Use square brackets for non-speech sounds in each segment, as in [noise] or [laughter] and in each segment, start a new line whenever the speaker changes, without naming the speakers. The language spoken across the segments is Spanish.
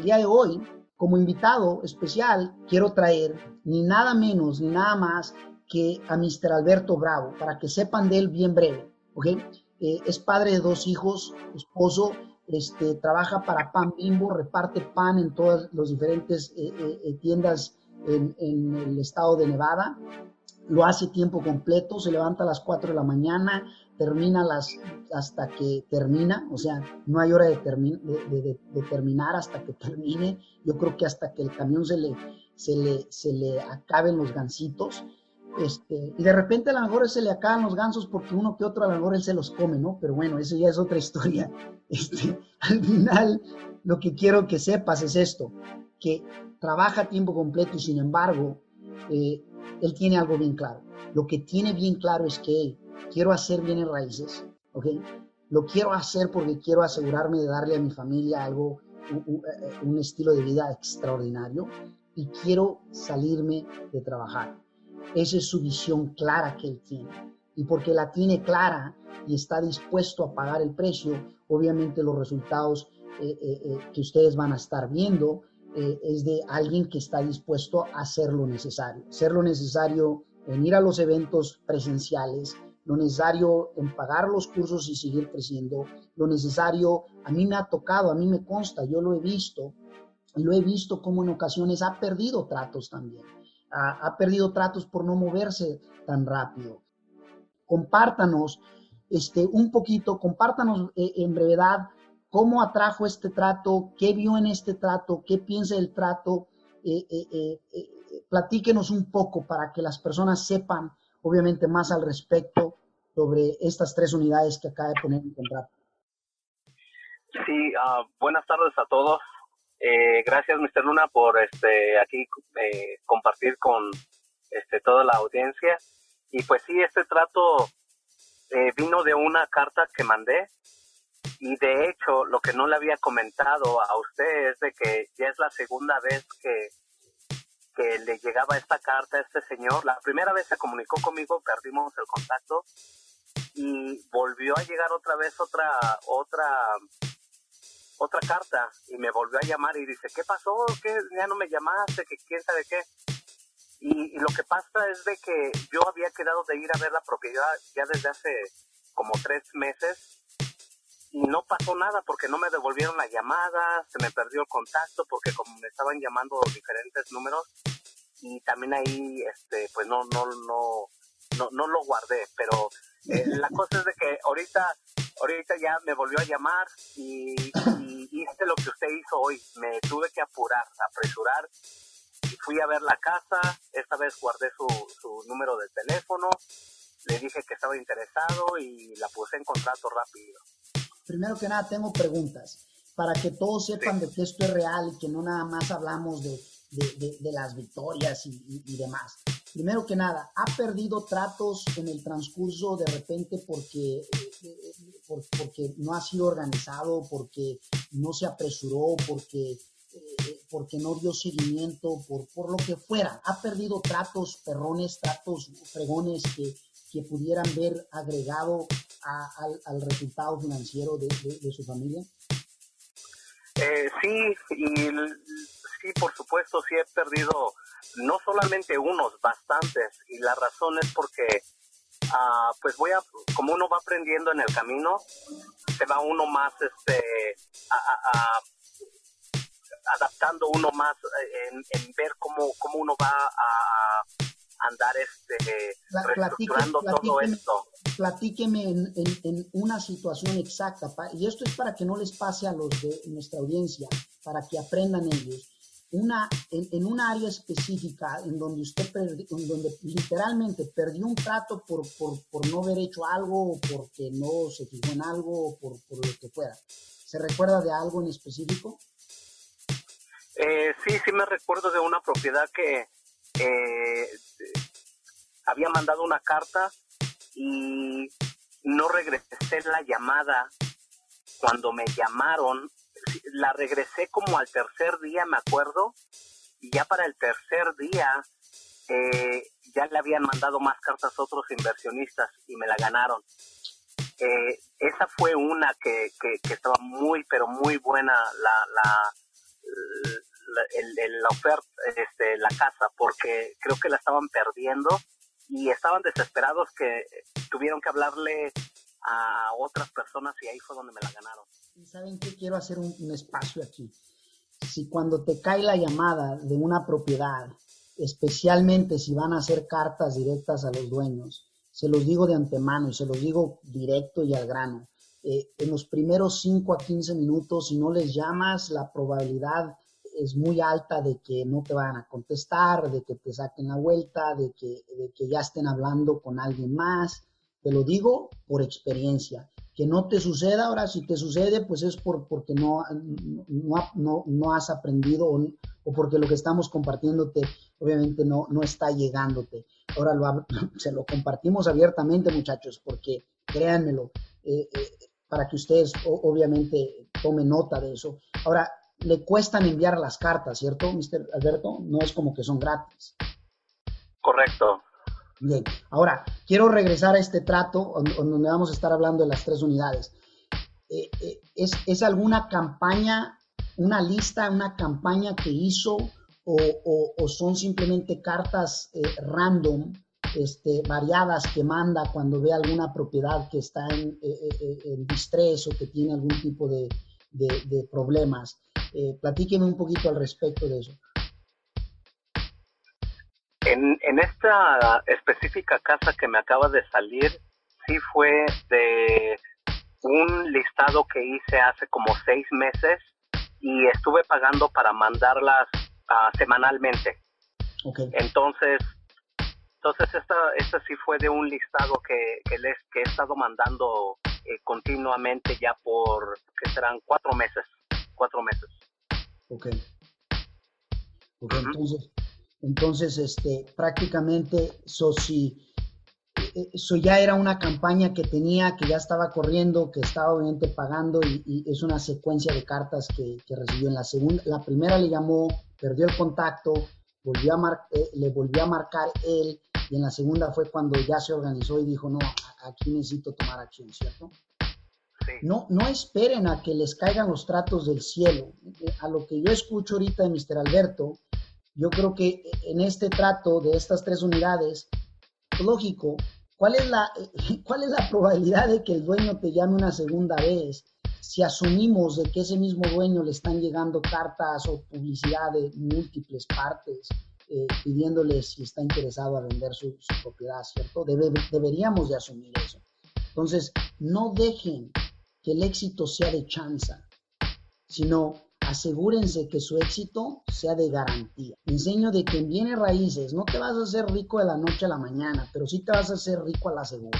El día de hoy, como invitado especial, quiero traer ni nada menos ni nada más que a Mr. Alberto Bravo, para que sepan de él bien breve. Eh, es padre de dos hijos, esposo, este, trabaja para Pan Bimbo, reparte pan en todas las diferentes eh, eh, tiendas en, en, el estado de Nevada. Lo hace tiempo completo, se levanta a las 4 de la mañana, termina las, hasta que termina, o sea, no hay hora de, terminar hasta que termine. Yo creo que hasta que el camión se le, se le, se le acaben los gansitos. Este, y de repente a lo mejor se le acaban los gansos porque uno que otro a lo mejor él se los come, ¿no? Pero bueno, eso ya es otra historia. [laughs] Este, al final, lo que quiero que sepas es esto, que trabaja a tiempo completo y sin embargo, eh, él tiene algo bien claro. Lo que tiene bien claro es que él quiero hacer bienes raíces, ¿ok? Lo quiero hacer porque quiero asegurarme de darle a mi familia algo, un, estilo de vida extraordinario y quiero salirme de trabajar. Esa es su visión clara que él tiene. Y porque la tiene clara y está dispuesto a pagar el precio, obviamente los resultados eh, eh, eh, que ustedes van a estar viendo es de alguien que está dispuesto a hacer lo necesario. Hacer lo necesario en ir a los eventos presenciales, lo necesario en pagar los cursos y seguir creciendo, lo necesario, a mí me ha tocado, a mí me consta, yo lo he visto, y lo he visto como en ocasiones ha perdido tratos también, ha, perdido tratos por no moverse tan rápido. Compártanos este, un poquito, compártanos eh, en brevedad cómo atrajo este trato, qué vio en este trato, qué piensa del trato, eh, eh, platíquenos un poco para que las personas sepan obviamente más al respecto sobre estas tres unidades que acaba de poner en contrato.
Sí, uh, buenas tardes a todos. Eh, gracias, Mr. Luna, por este aquí eh, compartir con este toda la audiencia. Y pues sí, este trato eh, vino de una carta que mandé. Y de hecho, lo que no le había comentado a usted es de que ya es la segunda vez que que le llegaba esta carta a este señor. La primera vez se comunicó conmigo, perdimos el contacto y volvió a llegar otra vez otra otra otra carta y me volvió a llamar y dice, ¿qué pasó? ¿Qué? Ya no me llamaste, que quién sabe qué. Y, y, lo que pasa es de que yo había quedado de ir a ver la propiedad ya desde hace como tres meses y no pasó nada porque no me devolvieron la llamada, se me perdió el contacto porque como me estaban llamando diferentes números y también ahí este pues no no no no, no lo guardé, pero eh, la cosa es de que ahorita ahorita ya me volvió a llamar y, hice lo que usted hizo hoy, me tuve que apurar, apresurar. Y fui a ver la casa, esta vez guardé su, su número de teléfono, le dije que estaba interesado y la puse en contrato rápido.
Primero que nada tengo preguntas. Para que todos sepan de que esto es real y que no nada más hablamos de, de, las victorias y, demás. Primero que nada, ¿ha perdido tratos en el transcurso de repente porque, eh, porque no ha sido organizado, porque no se apresuró, porque, eh, porque no dio seguimiento, por, por lo que fuera? ¿Ha perdido tratos perrones, tratos fregones que, que pudieran ver agregado al, resultado financiero de, su familia?
Eh, sí, y sí, por supuesto, sí he perdido no solamente unos, bastantes, y la razón es porque, ah, pues voy a, como uno va aprendiendo en el camino, se va uno más, este, adaptando uno más eh, en, ver cómo, cómo uno va a andar este, reestructurando todo esto.
Platíqueme en, en, una situación exacta, y esto es para que no les pase a los de nuestra audiencia, para que aprendan ellos. Una, en, en un área específica en donde usted en donde literalmente perdió un trato por, por, por, no haber hecho algo, o porque no se fijó en algo, o por, por lo que fuera. ¿Se recuerda de algo en específico?
Eh, sí, sí me recuerdo de una propiedad que eh, había mandado una carta y no regresé la llamada cuando me llamaron. La regresé como al tercer día, me acuerdo, y ya para el tercer día eh, ya le habían mandado más cartas a otros inversionistas y me la ganaron. Eh, esa fue una que, que, estaba muy, pero muy buena la, la, la, oferta, este, la casa, porque creo que la estaban perdiendo y estaban desesperados que tuvieron que hablarle a otras personas y ahí fue donde me la ganaron.
¿Saben qué? Quiero hacer un, espacio aquí. Si cuando te cae la llamada de una propiedad, especialmente si van a hacer cartas directas a los dueños, se los digo de antemano y se los digo directo y al grano. Eh, en los primeros 5 a 15 minutos, si no les llamas, la probabilidad es muy alta de que no te vayan a contestar, de que te saquen la vuelta, de que, de que ya estén hablando con alguien más. Te lo digo por experiencia. Que no te suceda, ahora si te sucede, pues es por, porque no, no, no, has aprendido o, o, porque lo que estamos compartiéndote obviamente no, no está llegándote. Ahora lo, [laughs] se lo compartimos abiertamente, muchachos, porque créanmelo, eh, eh, para que ustedes obviamente tomen nota de eso. Ahora, le cuestan enviar las cartas, ¿cierto, Mr. Alberto? No es como que son gratis.
Correcto.
Bien, ahora quiero regresar a este trato donde vamos a estar hablando de las tres unidades. Eh, ¿es, ¿Es alguna campaña, una lista, una campaña que hizo o, son simplemente cartas eh, random, este, variadas que manda cuando ve alguna propiedad que está en, eh, eh, en distrés o que tiene algún tipo de, de, problemas. platíqueme un poquito al respecto de eso.
En, en esta específica casa que me acaba de salir, sí fue de un listado que hice hace como seis meses y estuve pagando para mandarlas semanalmente. Entonces, entonces esta, esta sí fue de un listado que, que les que he estado mandando eh, continuamente ya por, que serán cuatro meses, cuatro meses.
Ok. entonces, entonces, este, prácticamente, so, si, eso ya era una campaña que tenía, que ya estaba corriendo, que estaba obviamente pagando y, es una secuencia de cartas que, que, recibió. En la segunda, la primera le llamó, perdió el contacto, volvió a eh, le volvió a marcar él y en la segunda fue cuando ya se organizó y dijo, no, aquí necesito tomar acción, ¿cierto? No, no esperen a que les caigan los tratos del cielo. A lo que yo escucho ahorita de Mr. Alberto, yo creo que en este trato de estas tres unidades, lógico, ¿cuál es la, [laughs] cuál es la probabilidad de que el dueño te llame una segunda vez? Si asumimos de que ese mismo dueño le están llegando cartas o publicidad de múltiples partes, eh, pidiéndole si está interesado a vender su, propiedad, ¿cierto? deberíamos de asumir eso. Entonces, no dejen que el éxito sea de chanza, sino asegúrense que su éxito sea de garantía. Enseño de que en bienes raíces no te vas a hacer rico de la noche a la mañana, pero sí te vas a hacer rico a la segura.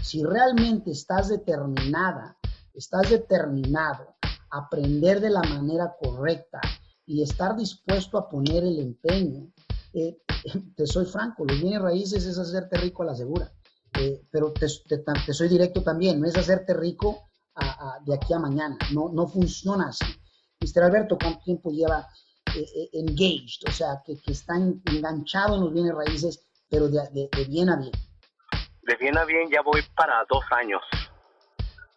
Si realmente estás determinada, estás determinado a aprender de la manera correcta y estar dispuesto a poner el empeño, eh, [laughs] te soy franco, los bienes raíces es hacerte rico a la segura. Eh, pero te, soy directo también, no es hacerte rico de aquí a mañana, no, no funciona así. Mr. Alberto, ¿cuánto tiempo lleva eh, eh, engaged? O sea, que, que está enganchado en los bienes raíces, pero de, bien a bien.
De bien a bien ya voy para dos años.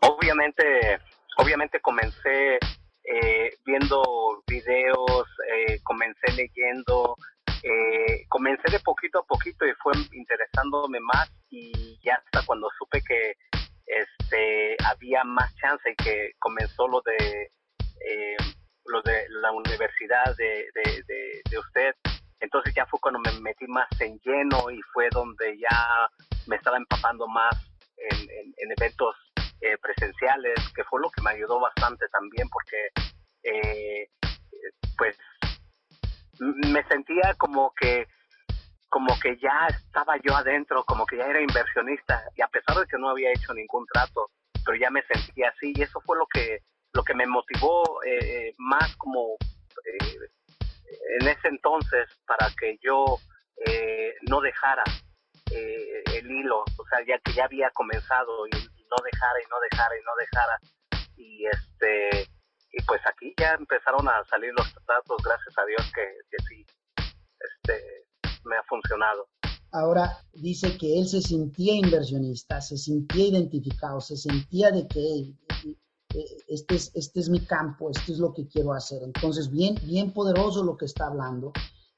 Obviamente, obviamente comencé eh, viendo videos, comencé leyendo, comencé de poquito a poquito y fue interesándome más y ya hasta cuando supe que este había más chance y que comenzó lo de eh, lo de la universidad de, de, usted. Entonces ya fue cuando me metí más en lleno y fue donde ya me estaba empapando más en, en, eventos eh, presenciales, que fue lo que me ayudó bastante también porque eh, pues me sentía como que como que ya estaba yo adentro, como que ya era inversionista y a pesar de que no había hecho ningún trato, pero ya me sentía así y eso fue lo que lo que me motivó eh, más como eh, en ese entonces para que yo eh, no dejara eh, el hilo, o sea, ya que ya había comenzado y, no dejara y no dejara y no dejara. Y este y pues aquí ya empezaron a salir los datos, gracias a Dios que, que sí este me ha funcionado.
Ahora dice que él se sentía inversionista, se sentía identificado, se sentía de que este es, este es mi campo, esto es lo que quiero hacer. Entonces, bien, bien poderoso lo que está hablando.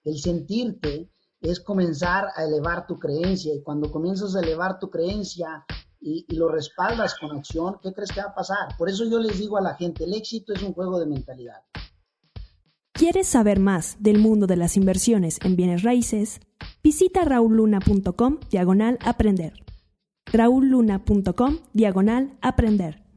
El sentirte es comenzar a elevar tu creencia y cuando comienzas a elevar tu creencia y, y, lo respaldas con acción, ¿qué crees que va a pasar? Por eso yo les digo a la gente, el éxito es un juego de mentalidad.
¿Quieres saber más del mundo de las inversiones en bienes raíces? Visita rauluna.com diagonal aprender. rauluna.com diagonal aprender.